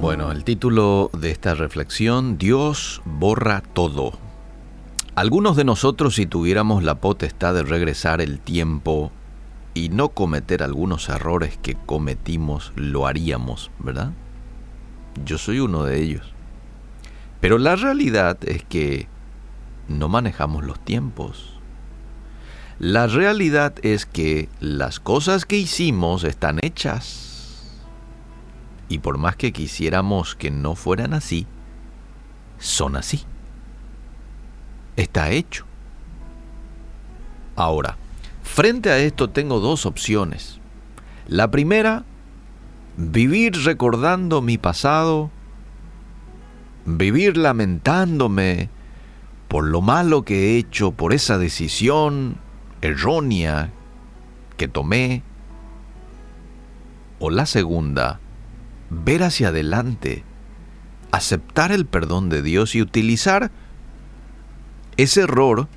Bueno, el título de esta reflexión, Dios borra todo. Algunos de nosotros si tuviéramos la potestad de regresar el tiempo y no cometer algunos errores que cometimos, lo haríamos, ¿verdad? Yo soy uno de ellos. Pero la realidad es que no manejamos los tiempos. La realidad es que las cosas que hicimos están hechas. Y por más que quisiéramos que no fueran así, son así. Está hecho. Ahora, frente a esto tengo dos opciones. La primera, vivir recordando mi pasado, vivir lamentándome por lo malo que he hecho, por esa decisión errónea que tomé. O la segunda, ver hacia adelante, aceptar el perdón de Dios y utilizar ese error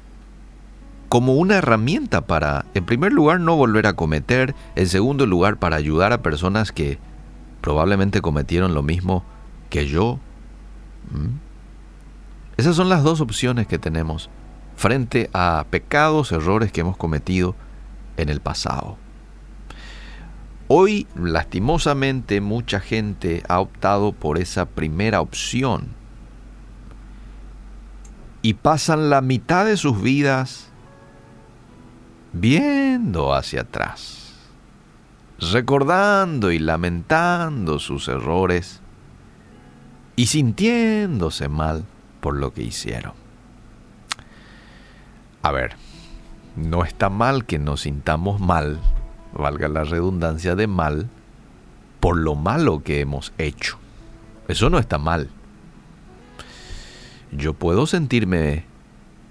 como una herramienta para, en primer lugar, no volver a cometer, en segundo lugar, para ayudar a personas que probablemente cometieron lo mismo que yo. ¿Mm? Esas son las dos opciones que tenemos frente a pecados, errores que hemos cometido en el pasado. Hoy, lastimosamente, mucha gente ha optado por esa primera opción y pasan la mitad de sus vidas viendo hacia atrás, recordando y lamentando sus errores y sintiéndose mal por lo que hicieron. A ver, no está mal que nos sintamos mal, valga la redundancia de mal, por lo malo que hemos hecho. Eso no está mal. Yo puedo sentirme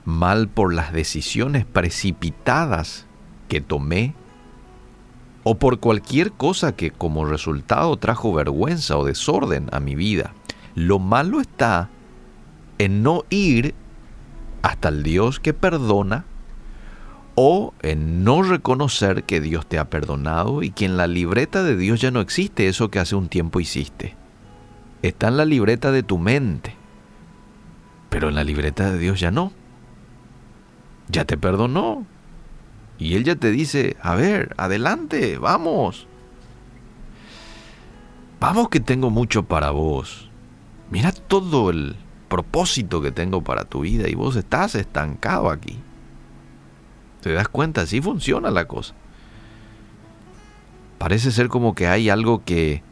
mal por las decisiones precipitadas que tomé o por cualquier cosa que como resultado trajo vergüenza o desorden a mi vida. Lo malo está en no ir hasta el Dios que perdona o en no reconocer que Dios te ha perdonado y que en la libreta de Dios ya no existe eso que hace un tiempo hiciste. Está en la libreta de tu mente, pero en la libreta de Dios ya no ya te perdonó. Y Él ya te dice, a ver, adelante, vamos. Vamos que tengo mucho para vos. Mira todo el propósito que tengo para tu vida y vos estás estancado aquí. ¿Te das cuenta? Así funciona la cosa. Parece ser como que hay algo que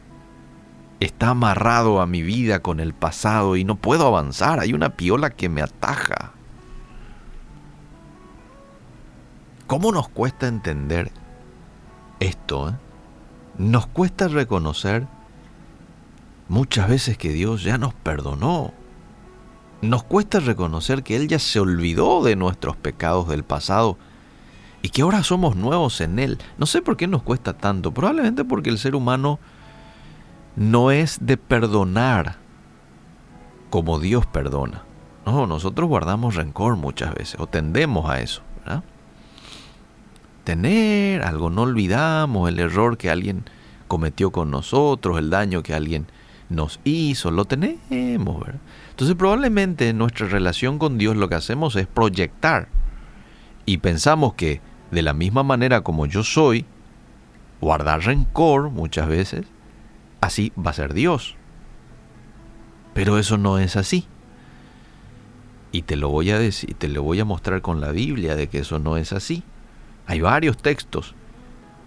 está amarrado a mi vida con el pasado y no puedo avanzar. Hay una piola que me ataja. ¿Cómo nos cuesta entender esto? Eh? Nos cuesta reconocer muchas veces que Dios ya nos perdonó. Nos cuesta reconocer que Él ya se olvidó de nuestros pecados del pasado y que ahora somos nuevos en Él. No sé por qué nos cuesta tanto, probablemente porque el ser humano no es de perdonar como Dios perdona. No, nosotros guardamos rencor muchas veces o tendemos a eso. tener algo, no olvidamos el error que alguien cometió con nosotros, el daño que alguien nos hizo, lo tenemos, ¿verdad? Entonces probablemente en nuestra relación con Dios lo que hacemos es proyectar y pensamos que de la misma manera como yo soy, guardar rencor muchas veces, así va a ser Dios. Pero eso no es así. Y te lo voy a decir, te lo voy a mostrar con la Biblia de que eso no es así. Hay varios textos,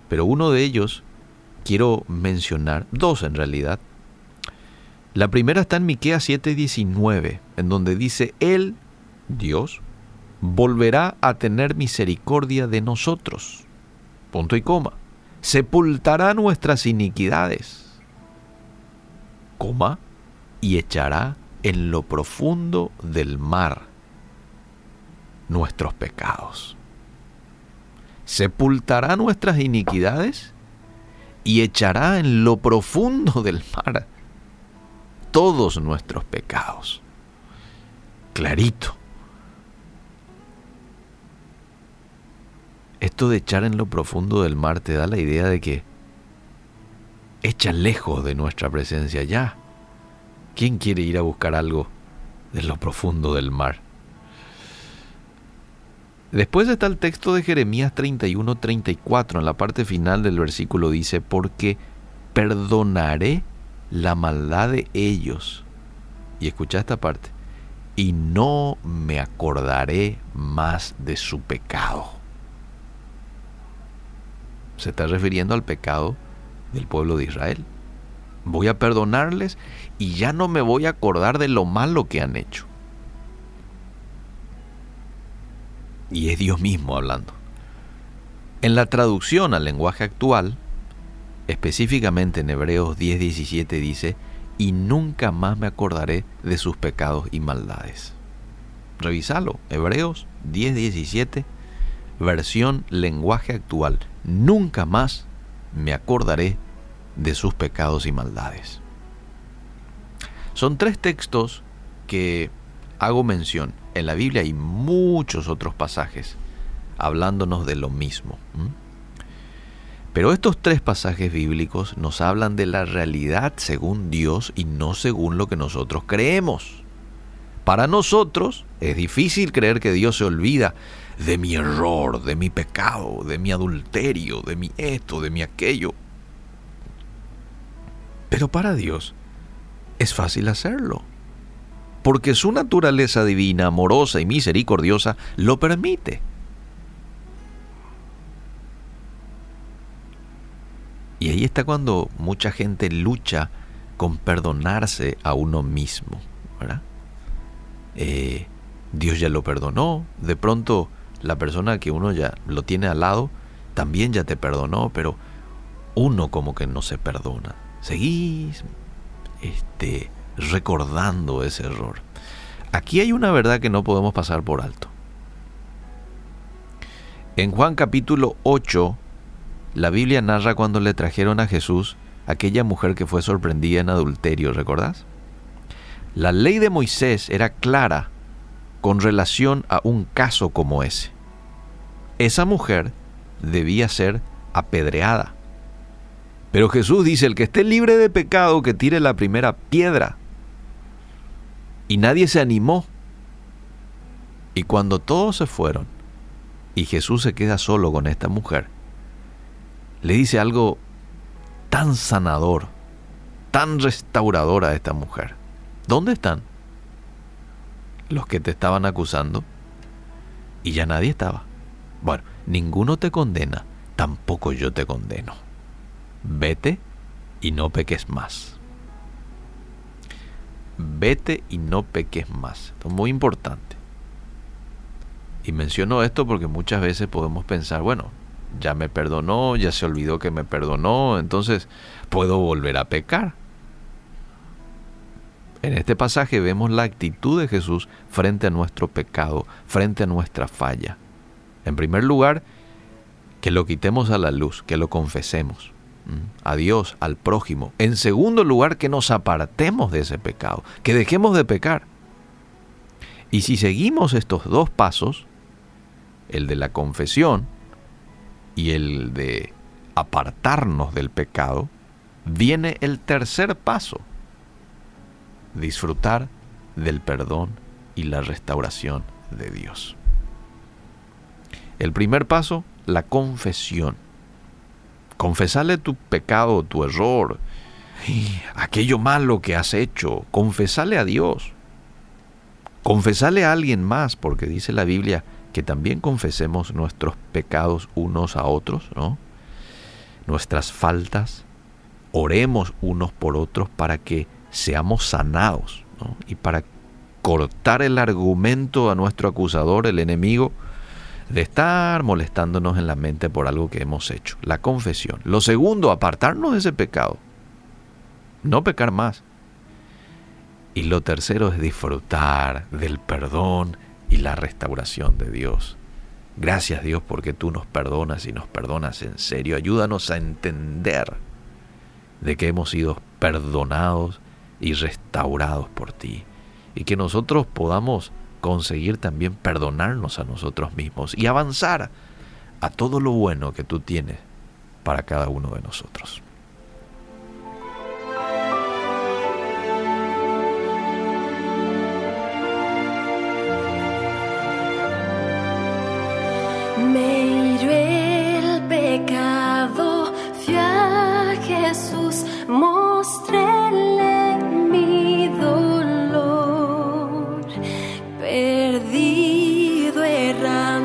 pero uno de ellos quiero mencionar, dos en realidad. La primera está en Miqueas 7:19, en donde dice, Él, Dios, volverá a tener misericordia de nosotros. Punto y coma. Sepultará nuestras iniquidades. Coma. Y echará en lo profundo del mar nuestros pecados sepultará nuestras iniquidades y echará en lo profundo del mar todos nuestros pecados. Clarito. Esto de echar en lo profundo del mar te da la idea de que echa lejos de nuestra presencia ya. ¿Quién quiere ir a buscar algo de lo profundo del mar? Después está el texto de Jeremías 31-34, en la parte final del versículo dice, porque perdonaré la maldad de ellos. Y escucha esta parte, y no me acordaré más de su pecado. Se está refiriendo al pecado del pueblo de Israel. Voy a perdonarles y ya no me voy a acordar de lo malo que han hecho. Y es Dios mismo hablando. En la traducción al lenguaje actual, específicamente en Hebreos 10:17 dice, y nunca más me acordaré de sus pecados y maldades. Revisalo, Hebreos 10:17, versión lenguaje actual. Nunca más me acordaré de sus pecados y maldades. Son tres textos que hago mención. En la Biblia hay muchos otros pasajes hablándonos de lo mismo. Pero estos tres pasajes bíblicos nos hablan de la realidad según Dios y no según lo que nosotros creemos. Para nosotros es difícil creer que Dios se olvida de mi error, de mi pecado, de mi adulterio, de mi esto, de mi aquello. Pero para Dios es fácil hacerlo, porque su naturaleza divina, amorosa y misericordiosa lo permite. Y ahí está cuando mucha gente lucha con perdonarse a uno mismo, eh, Dios ya lo perdonó, de pronto la persona que uno ya lo tiene al lado también ya te perdonó, pero uno como que no se perdona. Seguís este, recordando ese error. Aquí hay una verdad que no podemos pasar por alto. En Juan capítulo 8, la Biblia narra cuando le trajeron a Jesús aquella mujer que fue sorprendida en adulterio, ¿recordás? La ley de Moisés era clara con relación a un caso como ese. Esa mujer debía ser apedreada. Pero Jesús dice, el que esté libre de pecado, que tire la primera piedra. Y nadie se animó. Y cuando todos se fueron, y Jesús se queda solo con esta mujer, le dice algo tan sanador, tan restaurador a esta mujer. ¿Dónde están los que te estaban acusando? Y ya nadie estaba. Bueno, ninguno te condena, tampoco yo te condeno. Vete y no peques más. Vete y no peques más. Esto es muy importante. Y menciono esto porque muchas veces podemos pensar, bueno, ya me perdonó, ya se olvidó que me perdonó, entonces puedo volver a pecar. En este pasaje vemos la actitud de Jesús frente a nuestro pecado, frente a nuestra falla. En primer lugar, que lo quitemos a la luz, que lo confesemos a Dios, al prójimo. En segundo lugar, que nos apartemos de ese pecado, que dejemos de pecar. Y si seguimos estos dos pasos, el de la confesión y el de apartarnos del pecado, viene el tercer paso, disfrutar del perdón y la restauración de Dios. El primer paso, la confesión. Confesarle tu pecado, tu error, aquello malo que has hecho. Confesarle a Dios. Confesarle a alguien más, porque dice la Biblia que también confesemos nuestros pecados unos a otros, ¿no? Nuestras faltas, oremos unos por otros para que seamos sanados, Y para cortar el argumento a nuestro acusador, el enemigo, de estar molestándonos en la mente por algo que hemos hecho. La confesión. Lo segundo, apartarnos de ese pecado. No pecar más. Y lo tercero es disfrutar del perdón y la restauración de Dios. Gracias Dios porque tú nos perdonas y nos perdonas en serio. Ayúdanos a entender de que hemos sido perdonados y restaurados por ti. Y que nosotros podamos conseguir también perdonarnos a nosotros mismos y avanzar a todo lo bueno que tú tienes para cada uno de nosotros. Perdido, errante,